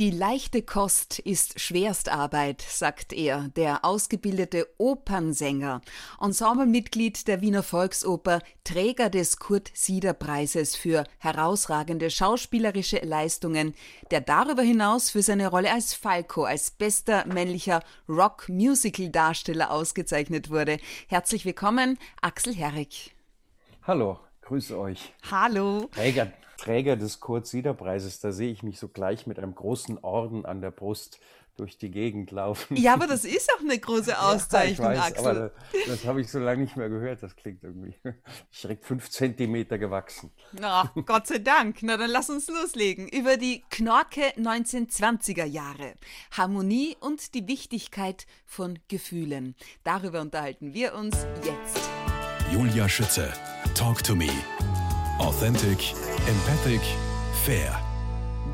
Die leichte Kost ist Schwerstarbeit, sagt er, der ausgebildete Opernsänger, Ensemblemitglied der Wiener Volksoper, Träger des Kurt-Sieder-Preises für herausragende schauspielerische Leistungen, der darüber hinaus für seine Rolle als Falco als bester männlicher Rock-Musical-Darsteller ausgezeichnet wurde. Herzlich willkommen, Axel Herrig. Hallo, grüße euch. Hallo. Träger, Träger des Kurt-Sieder-Preises, da sehe ich mich so gleich mit einem großen Orden an der Brust durch die Gegend laufen. Ja, aber das ist auch eine große Auszeichnung, ja, ich weiß, Axel. Aber das, das habe ich so lange nicht mehr gehört. Das klingt irgendwie direkt fünf Zentimeter gewachsen. Na, Gott sei Dank. Na, dann lass uns loslegen. Über die Knorke 1920er Jahre. Harmonie und die Wichtigkeit von Gefühlen. Darüber unterhalten wir uns jetzt. Julia Schütze. Talk to me. Authentic, empathic, fair.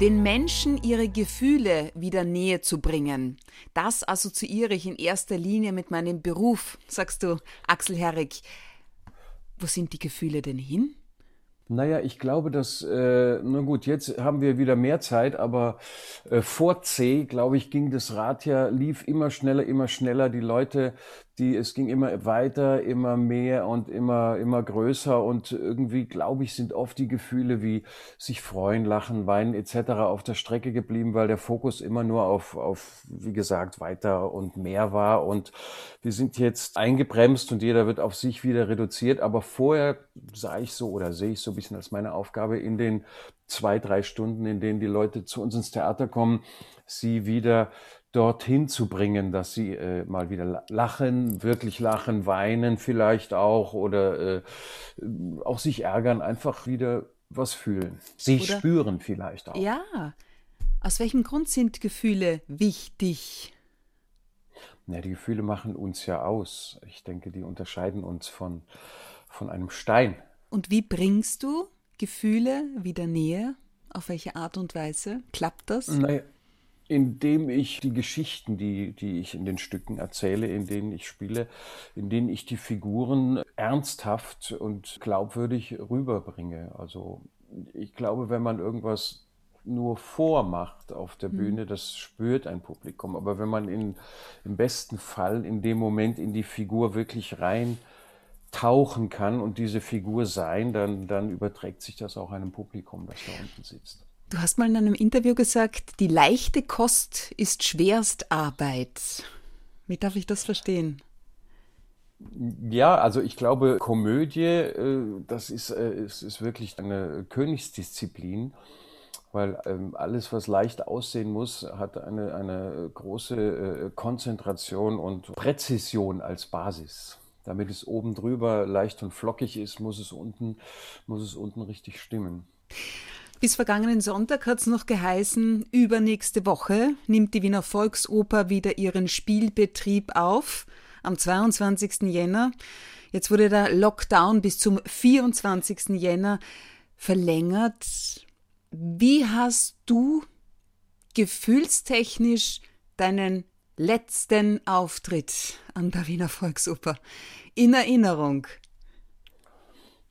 Den Menschen ihre Gefühle wieder näher zu bringen. Das assoziiere ich in erster Linie mit meinem Beruf, sagst du, Axel Herrig. Wo sind die Gefühle denn hin? Naja, ich glaube, dass, äh, na gut, jetzt haben wir wieder mehr Zeit, aber äh, vor C, glaube ich, ging das Rad ja, lief immer schneller, immer schneller. Die Leute die, es ging immer weiter, immer mehr und immer, immer größer und irgendwie, glaube ich, sind oft die Gefühle wie sich freuen, lachen, weinen etc. auf der Strecke geblieben, weil der Fokus immer nur auf, auf, wie gesagt, weiter und mehr war und wir sind jetzt eingebremst und jeder wird auf sich wieder reduziert, aber vorher sah ich so oder sehe ich so ein bisschen als meine Aufgabe in den zwei, drei Stunden, in denen die Leute zu uns ins Theater kommen, sie wieder dorthin zu bringen, dass sie äh, mal wieder lachen, wirklich lachen, weinen vielleicht auch oder äh, auch sich ärgern, einfach wieder was fühlen. Sie oder, spüren vielleicht auch. Ja. Aus welchem Grund sind Gefühle wichtig? Ja, die Gefühle machen uns ja aus. Ich denke, die unterscheiden uns von, von einem Stein. Und wie bringst du Gefühle wieder näher? Auf welche Art und Weise? Klappt das? Naja, indem ich die Geschichten, die, die ich in den Stücken erzähle, in denen ich spiele, in denen ich die Figuren ernsthaft und glaubwürdig rüberbringe. Also ich glaube, wenn man irgendwas nur vormacht auf der mhm. Bühne, das spürt ein Publikum. Aber wenn man in, im besten Fall in dem Moment in die Figur wirklich rein tauchen kann und diese Figur sein, dann, dann überträgt sich das auch einem Publikum, das da unten sitzt. Du hast mal in einem Interview gesagt, die leichte Kost ist Schwerstarbeit. Wie darf ich das verstehen? Ja, also ich glaube, Komödie, äh, das ist, äh, ist, ist wirklich eine Königsdisziplin, weil ähm, alles, was leicht aussehen muss, hat eine, eine große äh, Konzentration und Präzision als Basis. Damit es oben drüber leicht und flockig ist, muss es unten, muss es unten richtig stimmen. Bis vergangenen Sonntag hat es noch geheißen, übernächste Woche nimmt die Wiener Volksoper wieder ihren Spielbetrieb auf, am 22. Jänner. Jetzt wurde der Lockdown bis zum 24. Jänner verlängert. Wie hast du gefühlstechnisch deinen letzten Auftritt an der Wiener Volksoper in Erinnerung?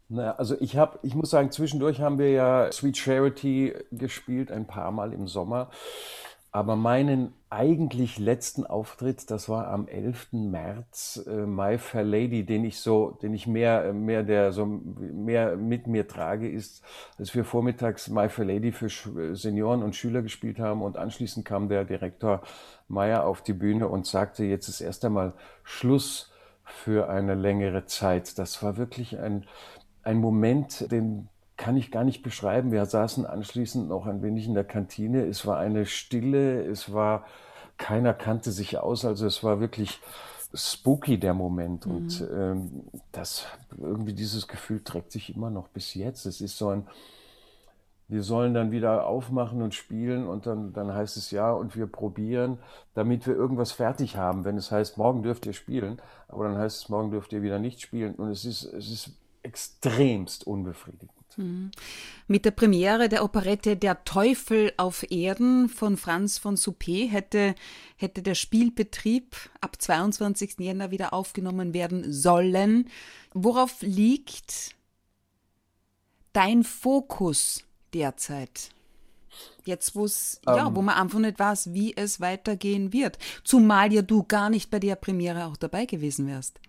Naja, also ich habe, ich muss sagen, zwischendurch haben wir ja Sweet Charity gespielt, ein paar Mal im Sommer. Aber meinen eigentlich letzten Auftritt, das war am 11. März, äh, My Fair Lady, den ich so, den ich mehr, mehr der, so mehr mit mir trage, ist, als wir vormittags My Fair Lady für Senioren und Schüler gespielt haben und anschließend kam der Direktor Meyer auf die Bühne und sagte, jetzt ist erst einmal Schluss für eine längere Zeit. Das war wirklich ein, ein Moment, den kann ich gar nicht beschreiben. Wir saßen anschließend noch ein wenig in der Kantine. Es war eine Stille, es war, keiner kannte sich aus, also es war wirklich spooky der Moment. Mhm. Und ähm, das, irgendwie dieses Gefühl trägt sich immer noch bis jetzt. Es ist so ein, wir sollen dann wieder aufmachen und spielen und dann, dann heißt es ja und wir probieren, damit wir irgendwas fertig haben. Wenn es heißt, morgen dürft ihr spielen, aber dann heißt es, morgen dürft ihr wieder nicht spielen. Und es ist, es ist extremst unbefriedigend. Mhm. Mit der Premiere der Operette Der Teufel auf Erden von Franz von Suppé hätte, hätte der Spielbetrieb ab 22. Jänner wieder aufgenommen werden sollen. Worauf liegt dein Fokus derzeit? Jetzt, wo's, ähm, ja, wo man einfach nicht weiß, wie es weitergehen wird. Zumal ja du gar nicht bei der Premiere auch dabei gewesen wärst.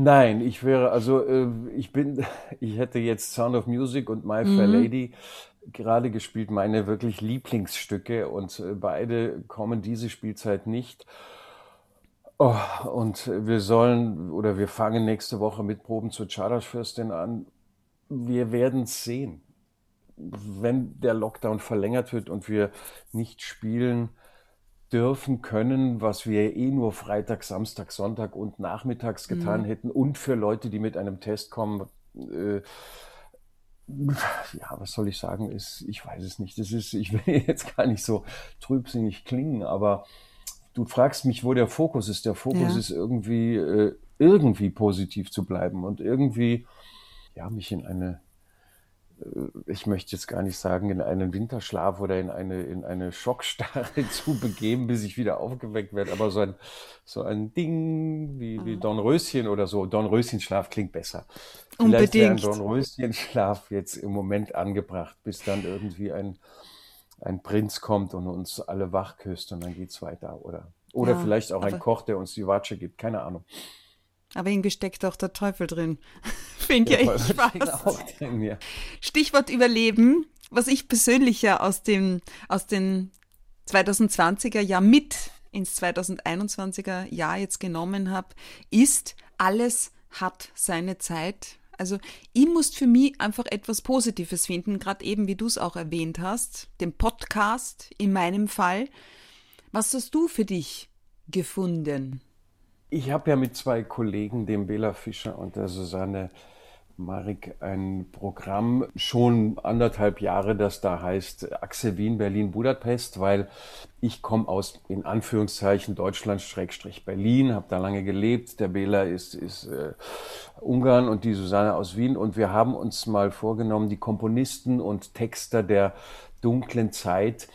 Nein, ich wäre, also äh, ich bin, ich hätte jetzt Sound of Music und My Fair mhm. Lady gerade gespielt, meine wirklich Lieblingsstücke und äh, beide kommen diese Spielzeit nicht. Oh, und wir sollen oder wir fangen nächste Woche mit Proben zur Charterfürstin an. Wir werden es sehen. Wenn der Lockdown verlängert wird und wir nicht spielen, dürfen können, was wir eh nur Freitag, Samstag, Sonntag und nachmittags getan mhm. hätten und für Leute, die mit einem Test kommen, äh, ja, was soll ich sagen, ist, ich weiß es nicht. Das ist, ich will jetzt gar nicht so trübsinnig klingen, aber du fragst mich, wo der Fokus ist. Der Fokus ja. ist irgendwie, äh, irgendwie positiv zu bleiben und irgendwie, ja, mich in eine ich möchte jetzt gar nicht sagen, in einen Winterschlaf oder in eine, in eine Schockstarre zu begeben, bis ich wieder aufgeweckt werde. Aber so ein, so ein Ding wie, wie mhm. Dornröschen oder so. Dornröschenschlaf klingt besser. Vielleicht wäre ein Dornröschenschlaf jetzt im Moment angebracht, bis dann irgendwie ein, ein Prinz kommt und uns alle wach küsst und dann geht's weiter. Oder, oder ja, vielleicht auch ein Koch, der uns die Watsche gibt. Keine Ahnung. Aber irgendwie steckt auch der Teufel drin. Finde ja, ich Spaß. Drin, ja. Stichwort Überleben, was ich persönlich ja aus dem, aus den 2020er Jahr mit ins 2021er Jahr jetzt genommen habe, ist, alles hat seine Zeit. Also ich muss für mich einfach etwas Positives finden, gerade eben, wie du es auch erwähnt hast, den Podcast in meinem Fall. Was hast du für dich gefunden? Ich habe ja mit zwei Kollegen, dem Bela Fischer und der Susanne Marik, ein Programm schon anderthalb Jahre, das da heißt Achse Wien, Berlin, Budapest, weil ich komme aus, in Anführungszeichen, Deutschland-Berlin, habe da lange gelebt. Der Bela ist, ist äh, Ungarn und die Susanne aus Wien. Und wir haben uns mal vorgenommen, die Komponisten und Texter der dunklen Zeit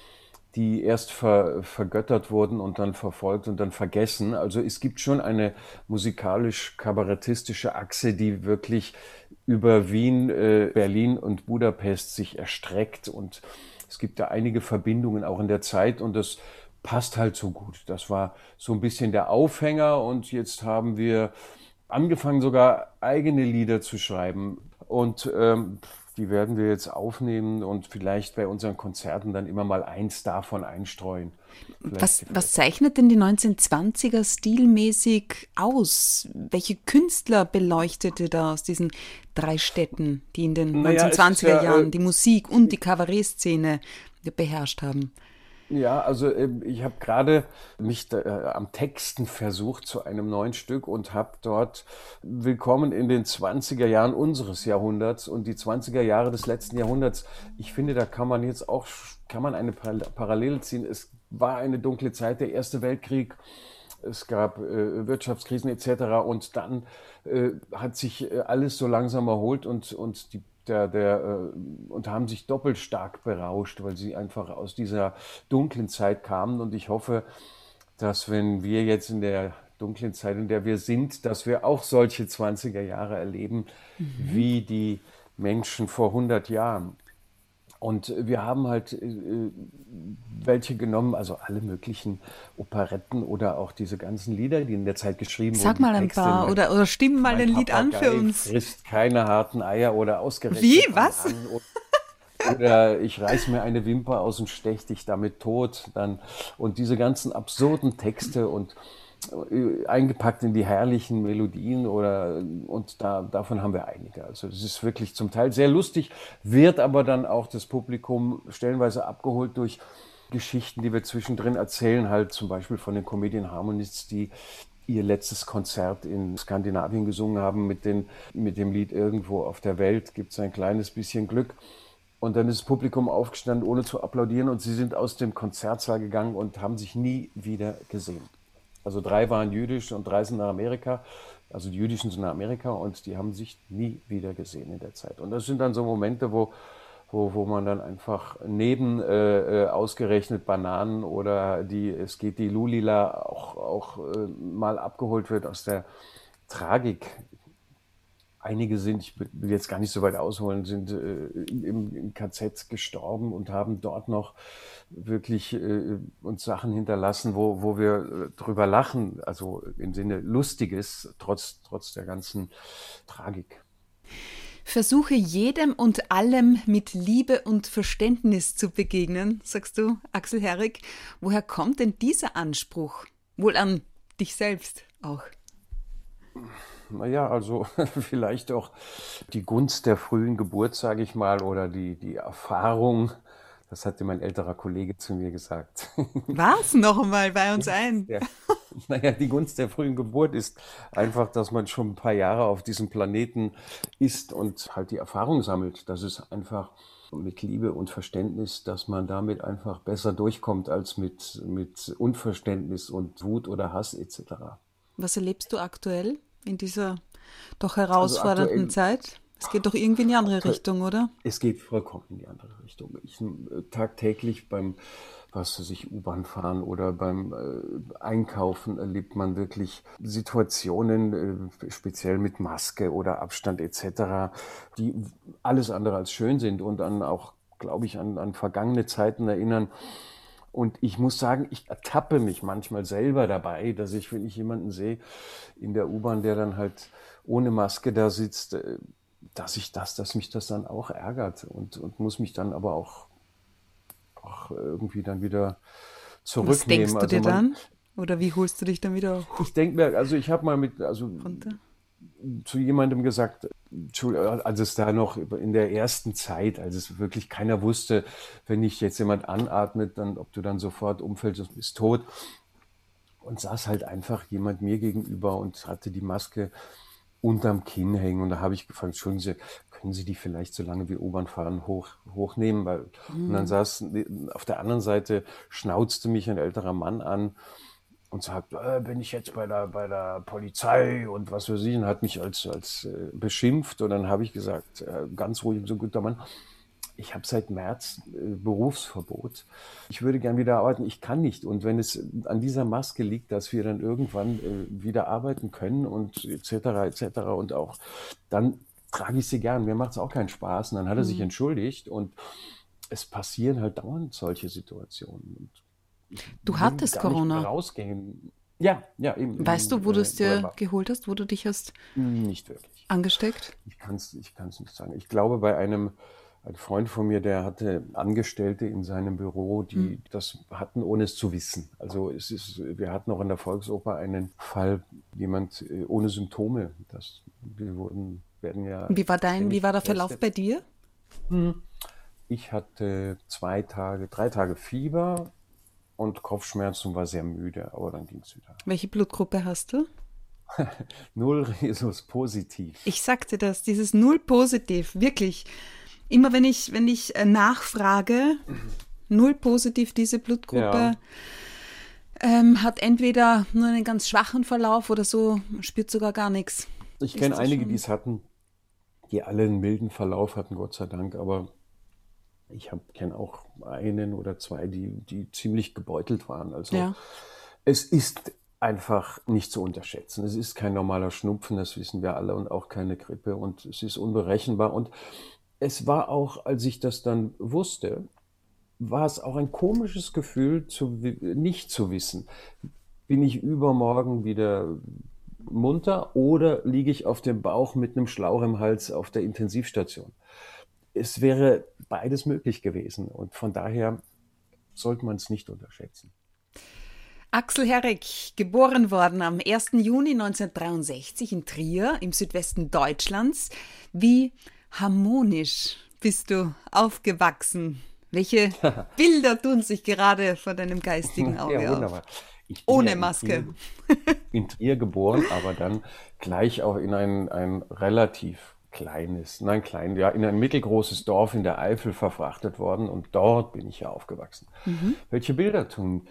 die erst ver, vergöttert wurden und dann verfolgt und dann vergessen. Also es gibt schon eine musikalisch-kabarettistische Achse, die wirklich über Wien, äh, Berlin und Budapest sich erstreckt und es gibt da einige Verbindungen auch in der Zeit und das passt halt so gut. Das war so ein bisschen der Aufhänger und jetzt haben wir angefangen sogar eigene Lieder zu schreiben und ähm, die werden wir jetzt aufnehmen und vielleicht bei unseren Konzerten dann immer mal eins davon einstreuen. Was, was, zeichnet denn die 1920er stilmäßig aus? Welche Künstler beleuchtete da aus diesen drei Städten, die in den naja, 1920er ja, Jahren äh, die Musik und die Kabarettszene beherrscht haben? Ja, also ähm, ich habe gerade mich da, äh, am Texten versucht zu einem neuen Stück und habe dort Willkommen in den 20er Jahren unseres Jahrhunderts und die 20er Jahre des letzten Jahrhunderts. Ich finde, da kann man jetzt auch, kann man eine Parallele ziehen. Es war eine dunkle Zeit, der Erste Weltkrieg. Es gab äh, Wirtschaftskrisen etc. Und dann äh, hat sich äh, alles so langsam erholt und, und die der, der, äh, und haben sich doppelt stark berauscht, weil sie einfach aus dieser dunklen Zeit kamen. Und ich hoffe, dass wenn wir jetzt in der dunklen Zeit, in der wir sind, dass wir auch solche 20er Jahre erleben, mhm. wie die Menschen vor 100 Jahren. Und wir haben halt äh, welche genommen, also alle möglichen Operetten oder auch diese ganzen Lieder, die in der Zeit geschrieben Sag wurden. Sag mal ein paar oder, oder stimm mal ein Lied an für uns. frisst keine harten Eier oder ausgerechnet. Wie? Was? Oder, oder ich reiß mir eine Wimper aus und stech dich damit tot. Dann, und diese ganzen absurden Texte und eingepackt in die herrlichen Melodien oder und da, davon haben wir einige. Also das ist wirklich zum Teil sehr lustig, wird aber dann auch das Publikum stellenweise abgeholt durch Geschichten, die wir zwischendrin erzählen, halt zum Beispiel von den Comedian Harmonists, die ihr letztes Konzert in Skandinavien gesungen haben mit, den, mit dem Lied Irgendwo auf der Welt gibt es ein kleines bisschen Glück. Und dann ist das Publikum aufgestanden, ohne zu applaudieren, und sie sind aus dem Konzertsaal gegangen und haben sich nie wieder gesehen. Also drei waren jüdisch und drei sind nach Amerika. Also die Jüdischen sind nach Amerika und die haben sich nie wieder gesehen in der Zeit. Und das sind dann so Momente, wo, wo, wo man dann einfach neben äh, äh ausgerechnet Bananen oder die, es geht die Lulila auch, auch äh, mal abgeholt wird aus der Tragik einige sind, ich will jetzt gar nicht so weit ausholen, sind äh, im, im, KZ gestorben und haben dort noch wirklich äh, uns Sachen hinterlassen, wo, wo wir äh, drüber lachen, also im Sinne Lustiges, trotz, trotz der ganzen Tragik. Versuche jedem und allem mit Liebe und Verständnis zu begegnen, sagst du, Axel Herrig. Woher kommt denn dieser Anspruch? Wohl an dich selbst auch. Naja, also vielleicht auch die Gunst der frühen Geburt, sage ich mal, oder die, die Erfahrung. Das hatte mein älterer Kollege zu mir gesagt. Was? Noch mal bei uns ein. Ja. Naja, die Gunst der frühen Geburt ist einfach, dass man schon ein paar Jahre auf diesem Planeten ist und halt die Erfahrung sammelt. Das ist einfach mit Liebe und Verständnis, dass man damit einfach besser durchkommt als mit, mit Unverständnis und Wut oder Hass etc. Was erlebst du aktuell? In dieser doch also herausfordernden also Zeit? Es geht doch irgendwie in die andere Richtung, oder? Es geht vollkommen in die andere Richtung. Ich, äh, tagtäglich beim was sich U-Bahn fahren oder beim äh, Einkaufen erlebt man wirklich Situationen, äh, speziell mit Maske oder Abstand etc., die alles andere als schön sind und dann auch, glaube ich, an, an vergangene Zeiten erinnern. Und ich muss sagen, ich ertappe mich manchmal selber dabei, dass ich, wenn ich jemanden sehe in der U-Bahn, der dann halt ohne Maske da sitzt, äh, dass ich das, dass mich das dann auch ärgert und, und muss mich dann aber auch, auch irgendwie dann wieder zurücknehmen. Was denkst du also dir man, dann? Oder wie holst du dich dann wieder? Ich denke mir, also ich habe mal mit, also runter? Zu jemandem gesagt, als es da noch in der ersten Zeit, als es wirklich keiner wusste, wenn nicht jetzt jemand anatmet, dann, ob du dann sofort umfällst und bist tot. Und saß halt einfach jemand mir gegenüber und hatte die Maske unterm Kinn hängen. Und da habe ich gefragt, Entschuldigen Sie, können Sie die vielleicht, solange wir U-Bahn fahren, hoch, hochnehmen? Weil, mhm. Und dann mhm. saß auf der anderen Seite, schnauzte mich ein älterer Mann an und sagt, äh, bin ich jetzt bei der, bei der Polizei und was für sie, und hat mich als, als äh, beschimpft. Und dann habe ich gesagt, äh, ganz ruhig, so guter Mann, ich habe seit März äh, Berufsverbot. Ich würde gern wieder arbeiten, ich kann nicht. Und wenn es an dieser Maske liegt, dass wir dann irgendwann äh, wieder arbeiten können und etc. etc. und auch dann trage ich sie gern. Mir macht es auch keinen Spaß. Und dann hat er sich mhm. entschuldigt und es passieren halt dauernd solche Situationen. Und Du hattest Corona. Rausgehen. Ja, ja, eben. Weißt du, wo du es dir geholt hast, wo du dich hast nicht wirklich angesteckt? Ich kann es ich kann's nicht sagen. Ich glaube, bei einem ein Freund von mir, der hatte Angestellte in seinem Büro, die mhm. das hatten, ohne es zu wissen. Also es ist, wir hatten auch in der Volksoper einen Fall, jemand äh, ohne Symptome. Das, wir wurden, werden ja. Wie war dein, wie war der Verlauf bei dir? Hm. Ich hatte zwei Tage, drei Tage Fieber, und Kopfschmerzen war sehr müde, aber dann ging es wieder. Welche Blutgruppe hast du? Null Rhesus positiv. Ich sagte das, dieses Null positiv, wirklich. Immer wenn ich, wenn ich äh, nachfrage, Null positiv, diese Blutgruppe ja. ähm, hat entweder nur einen ganz schwachen Verlauf oder so, spürt sogar gar nichts. Ich kenne einige, die es hatten, die alle einen milden Verlauf hatten, Gott sei Dank, aber ich kenne auch einen oder zwei, die, die ziemlich gebeutelt waren. Also ja. es ist einfach nicht zu unterschätzen. Es ist kein normaler Schnupfen, das wissen wir alle, und auch keine Grippe und es ist unberechenbar. Und es war auch, als ich das dann wusste, war es auch ein komisches Gefühl, zu, nicht zu wissen. Bin ich übermorgen wieder munter oder liege ich auf dem Bauch mit einem Schlauch im Hals auf der Intensivstation? Es wäre beides möglich gewesen. Und von daher sollte man es nicht unterschätzen. Axel Herrick, geboren worden am 1. Juni 1963 in Trier im Südwesten Deutschlands. Wie harmonisch bist du aufgewachsen? Welche Bilder tun sich gerade vor deinem geistigen Auge ja, wunderbar. Ohne Maske. In Trier, in Trier geboren, aber dann gleich auch in ein, ein relativ kleines, nein, klein, ja, in ein mittelgroßes Dorf in der Eifel verfrachtet worden und dort bin ich ja aufgewachsen. Mhm. Welche Bilder tun?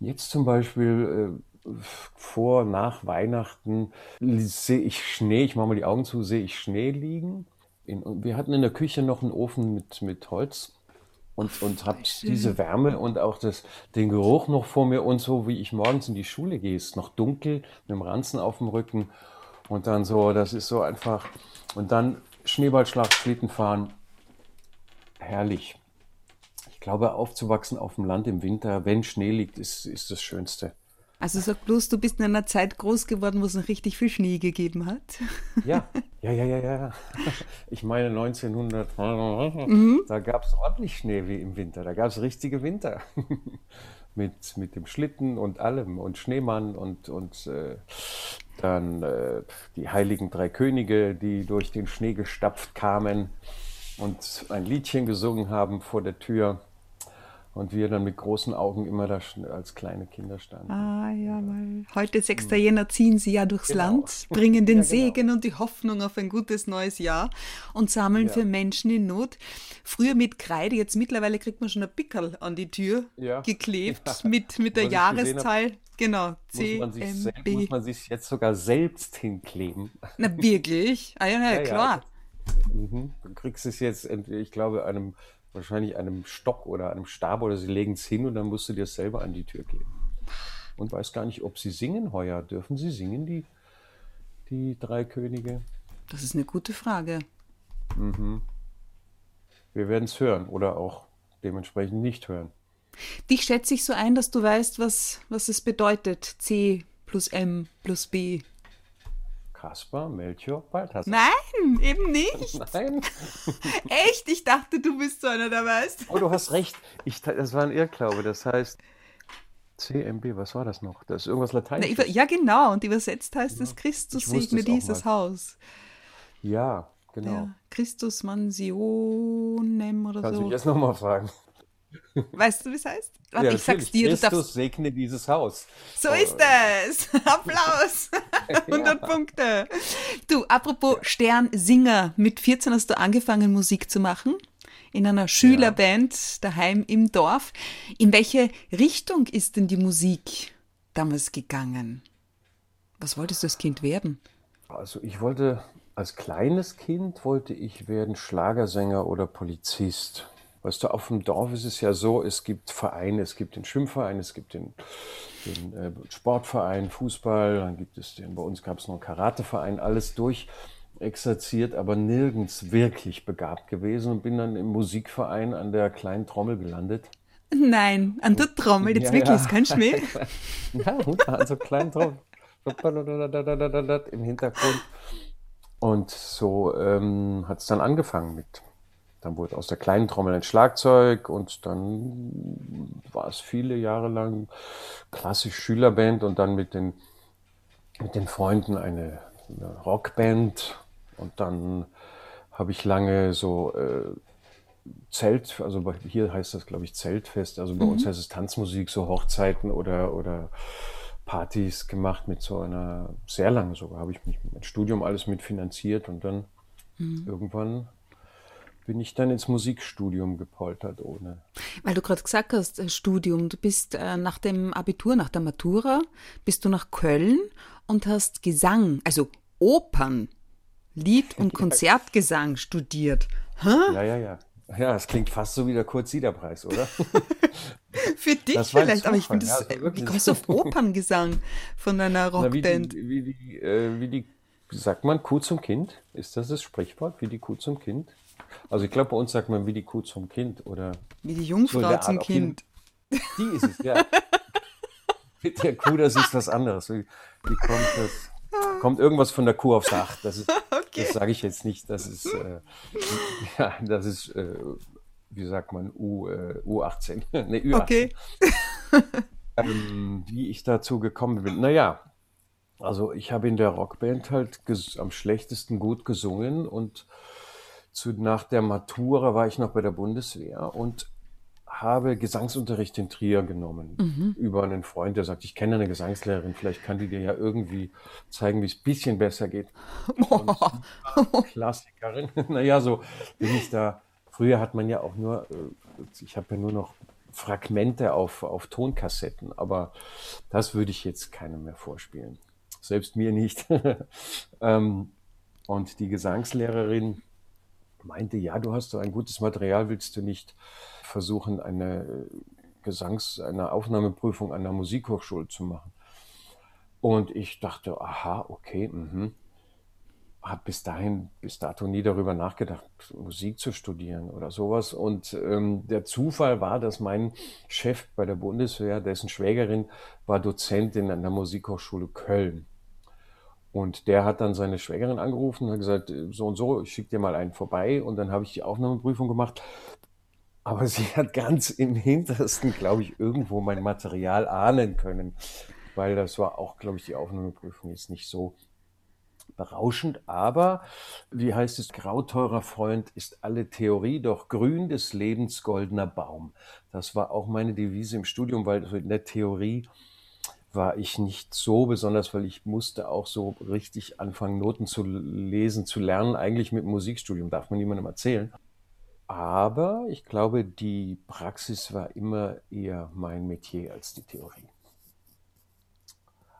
Jetzt zum Beispiel äh, vor, nach Weihnachten sehe ich Schnee, ich mache mal die Augen zu, sehe ich Schnee liegen. In, wir hatten in der Küche noch einen Ofen mit, mit Holz und, und habe diese Wärme und auch das, den Geruch noch vor mir und so, wie ich morgens in die Schule gehe, ist noch dunkel, mit dem Ranzen auf dem Rücken Und dann so, das ist so einfach. Und dann Schneeballschlag, Schlittenfahren, herrlich. Ich glaube, aufzuwachsen auf dem Land im Winter, wenn Schnee liegt, ist, ist das Schönste. Also sag bloß, du bist in einer Zeit groß geworden, wo es noch richtig viel Schnee gegeben hat. Ja, ja, ja, ja, ja. Ich meine 1900, mhm. da gab es ordentlich Schnee wie im Winter. Da gab es richtige Winter. mit, mit dem Schlitten und allem und Schneemann und, und äh, dann äh, die heiligen drei Könige, die durch den Schnee gestapft kamen und ein Liedchen gesungen haben vor der Tür. Und wir dann mit großen Augen immer da als kleine Kinder standen. Ah, ja, weil heute, 6. Hm. Jänner, ziehen sie ja durchs genau. Land, bringen den ja, genau. Segen und die Hoffnung auf ein gutes neues Jahr und sammeln ja. für Menschen in Not. Früher mit Kreide, jetzt mittlerweile kriegt man schon ein Pickerl an die Tür ja. geklebt mit, mit der Jahreszahl. Genau, C muss man, sich muss man sich jetzt sogar selbst hinkleben. Na wirklich? Ah ja, ja, klar. Mhm. Du kriegst es jetzt, ich glaube, einem wahrscheinlich einem Stock oder einem Stab oder sie legen es hin und dann musst du dir es selber an die Tür kleben. Und weiß gar nicht, ob sie singen heuer. Dürfen sie singen, die, die drei Könige? Das ist eine gute Frage. Mhm. Wir werden es hören oder auch dementsprechend nicht hören. Dich schätze ich so ein, dass du weißt, was, was es bedeutet. C plus M plus B Kaspar, Melchior, Balthasar. Nein, eben nicht. Nein. Echt? Ich dachte, du bist so einer, der weiß. Oh, du hast recht. Ich, das war ein Irrglaube. Das heißt CMB, was war das noch? Das ist irgendwas Lateinisches. ja, genau. Und übersetzt heißt es, Christus segne dieses Haus. Ja, genau. Ja, Christus mansionem oder Kannst so. Kannst du mich jetzt nochmal fragen? Weißt du, wie es heißt? Warte, ja, ich sag's dir. Christus darfst... segne dieses Haus. So ist es. Applaus. 100 ja. Punkte. Du, apropos Sternsinger. Mit 14 hast du angefangen, Musik zu machen. In einer Schülerband ja. daheim im Dorf. In welche Richtung ist denn die Musik damals gegangen? Was wolltest du als Kind werden? Also ich wollte, als kleines Kind wollte ich werden Schlagersänger oder Polizist. Weißt du, auf dem Dorf ist es ja so, es gibt Vereine, es gibt den Schwimmverein, es gibt den, den äh, Sportverein, Fußball, dann gibt es den, bei uns gab es noch einen Karateverein, alles durchexerziert, aber nirgends wirklich begabt gewesen und bin dann im Musikverein an der kleinen Trommel gelandet. Nein, an der Trommel, jetzt ja, wirklich, ja. kein Schmäh. ja, also kleinen Trommel. Im Hintergrund. Und so ähm, hat es dann angefangen mit dann wurde aus der kleinen Trommel ein Schlagzeug und dann war es viele Jahre lang klassisch Schülerband und dann mit den, mit den Freunden eine, eine Rockband und dann habe ich lange so äh, Zelt, also hier heißt das glaube ich Zeltfest, also bei mhm. uns heißt es Tanzmusik, so Hochzeiten oder, oder Partys gemacht mit so einer, sehr lange sogar, habe ich mich meinem Studium alles mitfinanziert und dann mhm. irgendwann bin ich dann ins Musikstudium gepoltert ohne. Weil du gerade gesagt hast, äh, Studium, du bist äh, nach dem Abitur, nach der Matura, bist du nach Köln und hast Gesang, also Opern, Lied- und Konzertgesang studiert. Hä? Ja, ja, ja. Ja, es klingt fast so wie der Kurt-Sieder-Preis, oder? Für dich vielleicht, aber ich finde das, ja, wie kommst du auf Operngesang von deiner Rockband? Na, wie, die, wie, die, äh, wie die, sagt man, Kuh zum Kind? Ist das das Sprichwort, wie die Kuh zum Kind? Also ich glaube, bei uns sagt man wie die Kuh zum Kind oder wie die Jungfrau so zum Kind. Die, die, ist es, ja. Mit der Kuh, das ist was anderes. Wie, wie kommt das? Kommt irgendwas von der Kuh aufs Dach? Das, ist, okay. das sage ich jetzt nicht. Das ist, äh, ja, das ist, äh, wie sagt man, U, äh, U18. ne, Ü18. Okay. ähm, wie ich dazu gekommen bin. Naja, also ich habe in der Rockband halt am schlechtesten gut gesungen und zu, nach der Matura war ich noch bei der Bundeswehr und habe Gesangsunterricht in Trier genommen mhm. über einen Freund, der sagt, ich kenne eine Gesangslehrerin, vielleicht kann die dir ja irgendwie zeigen, wie es ein bisschen besser geht. Klassikerin. naja, so bin ich da. Früher hat man ja auch nur, äh, ich habe ja nur noch Fragmente auf, auf Tonkassetten, aber das würde ich jetzt keinem mehr vorspielen. Selbst mir nicht. Ähm, und die Gesangslehrerin meinte, ja, du hast so ein gutes Material, willst du nicht versuchen, eine Gesangs-, eine Aufnahmeprüfung an der Musikhochschule zu machen? Und ich dachte, aha, okay, mh. habe bis dahin, bis dato nie darüber nachgedacht, Musik zu studieren oder sowas. Und ähm, der Zufall war, dass mein Chef bei der Bundeswehr, dessen Schwägerin war Dozentin an der Musikhochschule Köln. Und der hat dann seine Schwägerin angerufen und hat gesagt, so und so, ich schicke dir mal einen vorbei. Und dann habe ich die Aufnahmeprüfung gemacht. Aber sie hat ganz im Hintersten, glaube ich, irgendwo mein Material ahnen können, weil das war auch, glaube ich, die Aufnahmeprüfung ist nicht so berauschend, aber wie heißt es, grauteurer Freund ist alle Theorie, doch grün des Lebens goldener Baum. Das war auch meine Devise im Studium, weil in der Theorie war ich nicht so besonders, weil ich musste auch so richtig anfangen, Noten zu lesen, zu lernen, eigentlich mit Musikstudium, darf man niemandem erzählen. Aber ich glaube, die Praxis war immer eher mein Metier als die Theorie.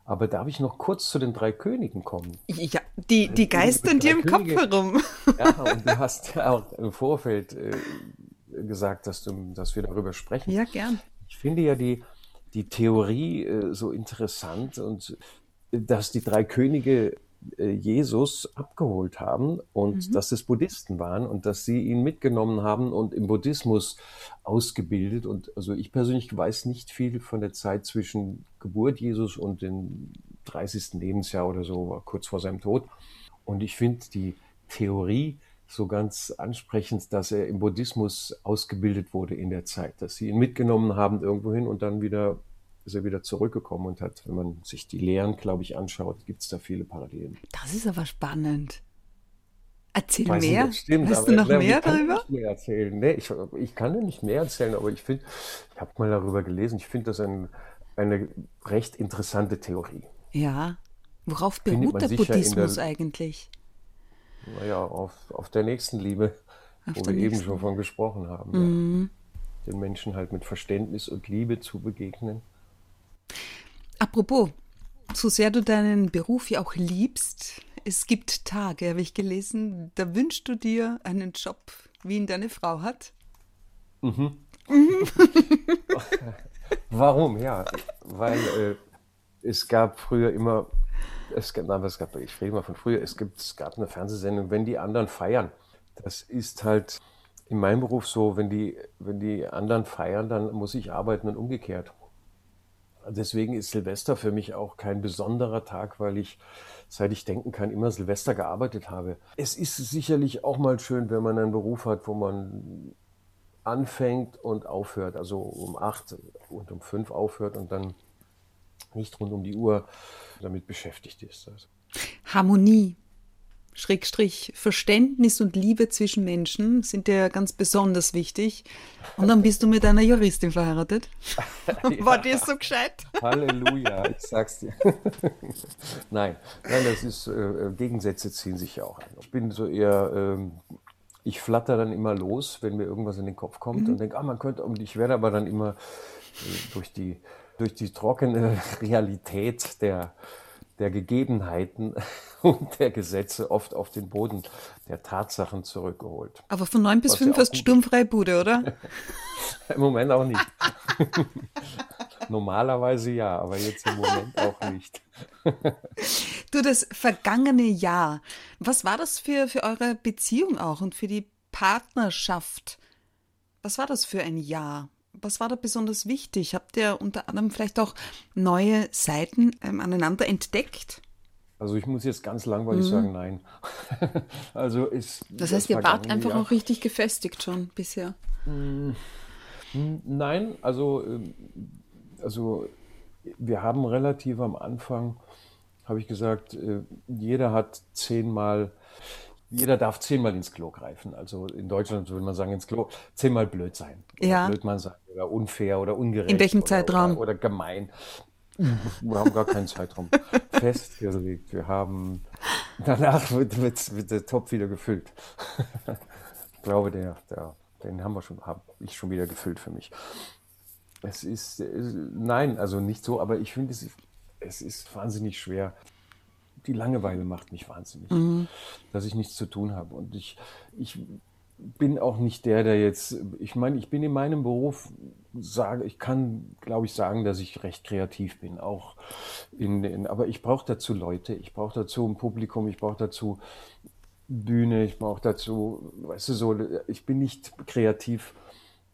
Aber darf ich noch kurz zu den drei Königen kommen? Ja, die, die geistern dir im Kopf herum. Ja, und du hast ja auch im Vorfeld äh, gesagt, dass, du, dass wir darüber sprechen. Ja, gern. Ich finde ja die, die Theorie äh, so interessant und äh, dass die drei Könige äh, Jesus abgeholt haben und mhm. dass es Buddhisten waren und dass sie ihn mitgenommen haben und im Buddhismus ausgebildet. Und also ich persönlich weiß nicht viel von der Zeit zwischen Geburt Jesus und dem 30. Lebensjahr oder so, kurz vor seinem Tod. Und ich finde die Theorie so ganz ansprechend, dass er im Buddhismus ausgebildet wurde in der Zeit, dass sie ihn mitgenommen haben irgendwohin und dann wieder ist er wieder zurückgekommen und hat, wenn man sich die Lehren, glaube ich, anschaut, gibt es da viele Parallelen. Das ist aber spannend. Erzähl Weiß mehr. Nicht, stimmt, Hast du noch ne, mehr darüber? Ich, mehr erzählen. Nee, ich, ich kann dir nicht mehr erzählen, aber ich finde, ich habe mal darüber gelesen, ich finde das ein, eine recht interessante Theorie. Ja. Worauf beruht der Buddhismus der, eigentlich? Naja, auf, auf der Nächstenliebe, auf wo wir Nächsten. eben schon von gesprochen haben. Mhm. Ja. Den Menschen halt mit Verständnis und Liebe zu begegnen. Apropos, so sehr du deinen Beruf ja auch liebst, es gibt Tage, habe ich gelesen, da wünschst du dir einen Job, wie ihn deine Frau hat. Mhm. Warum? Ja, weil äh, es gab früher immer, es gab, nein, es gab, ich rede mal von früher, es, gibt, es gab eine Fernsehsendung, wenn die anderen feiern. Das ist halt in meinem Beruf so, wenn die, wenn die anderen feiern, dann muss ich arbeiten und umgekehrt. Deswegen ist Silvester für mich auch kein besonderer Tag, weil ich, seit ich denken kann, immer Silvester gearbeitet habe. Es ist sicherlich auch mal schön, wenn man einen Beruf hat, wo man anfängt und aufhört, also um acht und um fünf aufhört und dann nicht rund um die Uhr damit beschäftigt ist. Also. Harmonie Schrägstrich Verständnis und Liebe zwischen Menschen sind dir ganz besonders wichtig. Und dann bist du mit einer Juristin verheiratet. ja. War dir so gescheit? Halleluja, ich sag's dir. nein, nein, das ist, äh, Gegensätze ziehen sich ja auch ein. Ich bin so eher, ähm, ich flatter dann immer los, wenn mir irgendwas in den Kopf kommt mhm. und denke, ah, man könnte, und ich werde aber dann immer äh, durch die, durch die trockene Realität der, der Gegebenheiten und der Gesetze oft auf den Boden der Tatsachen zurückgeholt. Aber von neun bis fünf ja hast sturmfreie Bude, oder? Im Moment auch nicht. Normalerweise ja, aber jetzt im Moment auch nicht. du, das vergangene Jahr, was war das für, für eure Beziehung auch und für die Partnerschaft? Was war das für ein Jahr? Was war da besonders wichtig? Habt ihr unter anderem vielleicht auch neue Seiten ähm, aneinander entdeckt? Also ich muss jetzt ganz langweilig mhm. sagen, nein. also ist das heißt, ihr wart einfach Jahr, auch richtig gefestigt schon bisher. Mm, nein, also, ähm, also wir haben relativ am Anfang, habe ich gesagt, äh, jeder hat zehnmal jeder darf zehnmal ins Klo greifen. Also in Deutschland würde man sagen, ins Klo zehnmal blöd sein. Ja. Blöd man sein oder unfair oder ungerecht. In welchem oder, Zeitraum? Oder, oder gemein. Wir haben gar keinen Zeitraum festgelegt. Wir haben danach wird, wird, wird der Topf wieder gefüllt. ich glaube, der, der, den haben wir schon, habe ich schon wieder gefüllt für mich. Es ist, nein, also nicht so, aber ich finde es, es ist wahnsinnig schwer die Langeweile macht mich wahnsinnig, mhm. dass ich nichts zu tun habe. Und ich, ich bin auch nicht der, der jetzt, ich meine, ich bin in meinem Beruf, sage, ich kann, glaube ich, sagen, dass ich recht kreativ bin, auch in, in aber ich brauche dazu Leute, ich brauche dazu ein Publikum, ich brauche dazu Bühne, ich brauche dazu, weißt du, so, ich bin nicht kreativ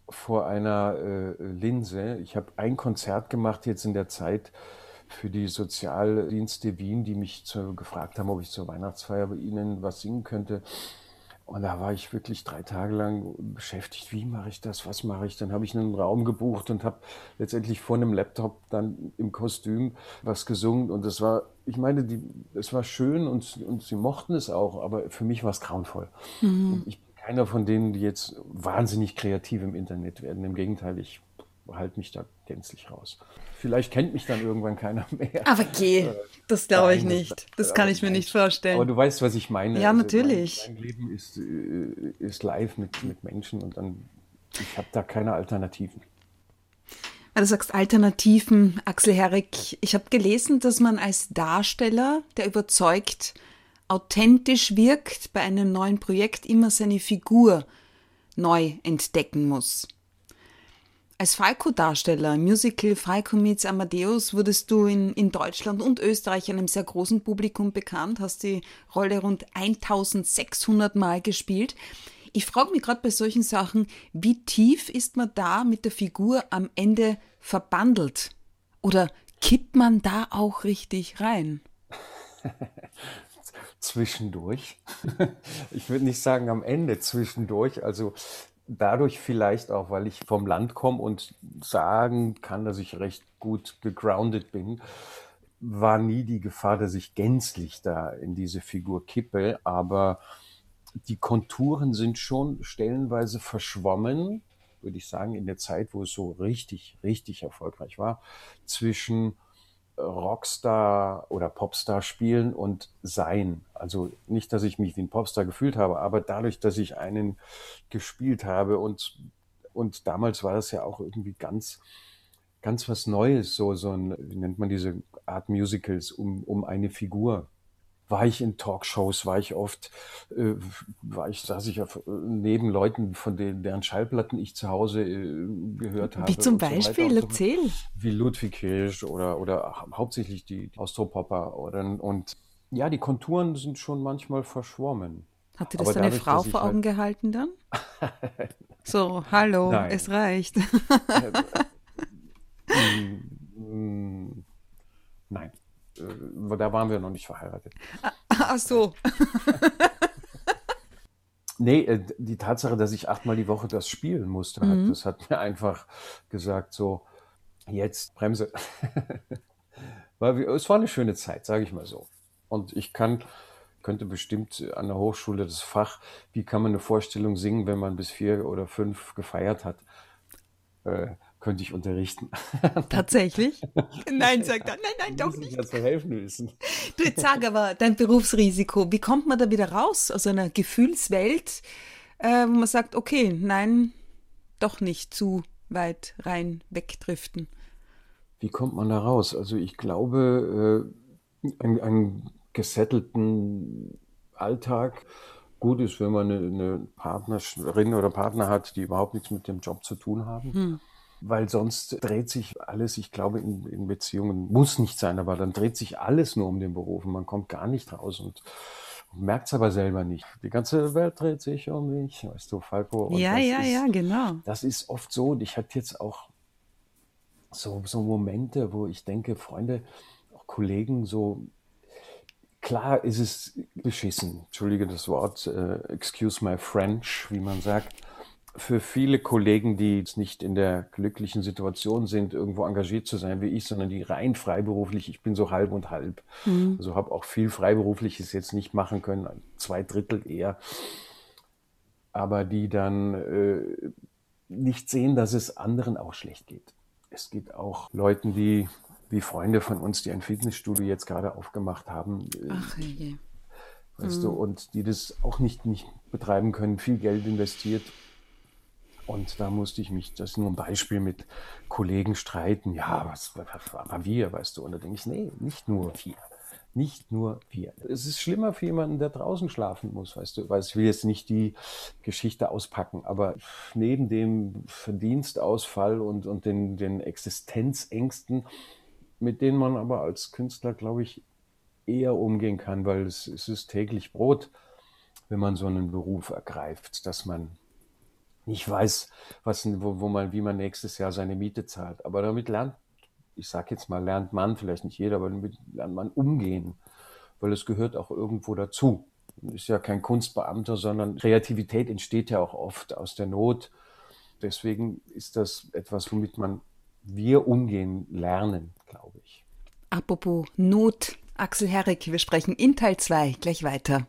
vor einer äh, Linse. Ich habe ein Konzert gemacht jetzt in der Zeit für die Sozialdienste Wien, die mich zu, gefragt haben, ob ich zur Weihnachtsfeier bei ihnen was singen könnte. Und da war ich wirklich drei Tage lang beschäftigt. Wie mache ich das? Was mache ich? Dann habe ich einen Raum gebucht und habe letztendlich vor einem Laptop dann im Kostüm was gesungen. Und das war, ich meine, die, es war schön und, und sie mochten es auch, aber für mich war es grauenvoll. Mhm. Ich bin keiner von denen, die jetzt wahnsinnig kreativ im Internet werden. Im Gegenteil, ich halte mich da gänzlich raus. Vielleicht kennt mich dann irgendwann keiner mehr. Aber geh, äh, das glaube ich nicht. Das kann ich mir nicht vorstellen. Aber du weißt, was ich meine. Ja, also natürlich. Mein, mein, Leben ist, äh, ist live mit, mit Menschen und dann, ich habe da keine Alternativen. Du sagst Alternativen, Axel Herrick. Ich habe gelesen, dass man als Darsteller, der überzeugt, authentisch wirkt, bei einem neuen Projekt immer seine Figur neu entdecken muss. Als Falco-Darsteller im Musical Falco meets Amadeus wurdest du in, in Deutschland und Österreich einem sehr großen Publikum bekannt, hast die Rolle rund 1600 Mal gespielt. Ich frage mich gerade bei solchen Sachen, wie tief ist man da mit der Figur am Ende verbandelt? Oder kippt man da auch richtig rein? zwischendurch. Ich würde nicht sagen am Ende zwischendurch. Also dadurch vielleicht auch, weil ich vom Land komme und sagen kann, dass ich recht gut gegroundet bin, war nie die Gefahr, dass ich gänzlich da in diese Figur kippe, aber die Konturen sind schon stellenweise verschwommen, würde ich sagen, in der Zeit, wo es so richtig, richtig erfolgreich war, zwischen Rockstar oder Popstar spielen und sein. Also nicht, dass ich mich wie ein Popstar gefühlt habe, aber dadurch, dass ich einen gespielt habe und, und damals war das ja auch irgendwie ganz, ganz was Neues, so, so ein, wie nennt man diese Art Musicals, um, um eine Figur war ich in Talkshows, war ich oft, äh, war ich, saß ich auf, neben Leuten, von denen, deren Schallplatten ich zu Hause äh, gehört habe. Wie zum Beispiel, so erzähl. Wie Ludwig Hirsch oder, oder hauptsächlich die Austropopper oder, und ja, die Konturen sind schon manchmal verschwommen. Hat dir das deine dadurch, Frau vor Augen halt gehalten dann? so, hallo, Nein. es reicht. Nein. Äh, da waren wir noch nicht verheiratet. Ach so. nee, äh, die Tatsache, dass ich achtmal die Woche das spielen musste, mhm. das hat mir einfach gesagt, so, jetzt Bremse. Weil es war eine schöne Zeit, sage ich mal so. Und ich kann, könnte bestimmt an der Hochschule das Fach, wie kann man eine Vorstellung singen, wenn man bis vier oder fünf gefeiert hat, äh, könnte ich unterrichten. Tatsächlich? Nein, sagt er. Nein, nein, doch nicht. Ich helfen müssen. Du, jetzt sag aber, dein Berufsrisiko, wie kommt man da wieder raus aus einer Gefühlswelt, äh, wo man sagt, okay, nein, doch nicht zu weit rein wegdriften? Wie kommt man da raus? Also ich glaube, äh, einen, einen gesettelten Alltag gut ist, wenn man eine, eine, Partnerin oder Partner hat, die überhaupt nichts mit dem Job zu tun haben. Hm weil sonst dreht sich alles, ich glaube, in, in Beziehungen muss nicht sein, aber dann dreht sich alles nur um den Beruf und man kommt gar nicht raus und merkt es aber selber nicht. Die ganze Welt dreht sich um mich, weißt du, Falco. ja, ja, ist, ja, genau. Das ist oft so und ich hatte jetzt auch so, so Momente, wo ich denke, Freunde, auch Kollegen, so klar ist es beschissen, entschuldige das Wort, uh, excuse my French, wie man sagt für viele Kollegen, die jetzt nicht in der glücklichen Situation sind, irgendwo engagiert zu sein wie ich, sondern die rein freiberuflich, ich bin so halb und halb. Mhm. Also habe auch viel Freiberufliches jetzt nicht machen können, zwei Drittel eher. Aber die dann äh, nicht sehen, dass es anderen auch schlecht geht. Es gibt auch Leuten, die, wie Freunde von uns, die ein Fitnessstudio jetzt gerade aufgemacht haben. Äh, Ach, je. Weißt mhm. du, und die das auch nicht, nicht betreiben können, viel Geld investiert und da musste ich mich, das ist nur ein Beispiel mit Kollegen streiten. Ja, was, aber wir, weißt du. Und da denke ich, nee, nicht nur wir. Nicht nur wir. Es ist schlimmer für jemanden, der draußen schlafen muss, weißt du, weil ich will jetzt nicht die Geschichte auspacken, aber neben dem Verdienstausfall und, und den, den Existenzängsten, mit denen man aber als Künstler, glaube ich, eher umgehen kann, weil es, es ist täglich Brot, wenn man so einen Beruf ergreift, dass man nicht weiß, was, wo, wo man, wie man nächstes Jahr seine Miete zahlt. Aber damit lernt ich sage jetzt mal, lernt man, vielleicht nicht jeder, aber damit lernt man umgehen, weil es gehört auch irgendwo dazu. Ist ja kein Kunstbeamter, sondern Kreativität entsteht ja auch oft aus der Not. Deswegen ist das etwas, womit man wir umgehen lernen, glaube ich. Apropos Not, Axel Herrick, wir sprechen in Teil 2 gleich weiter.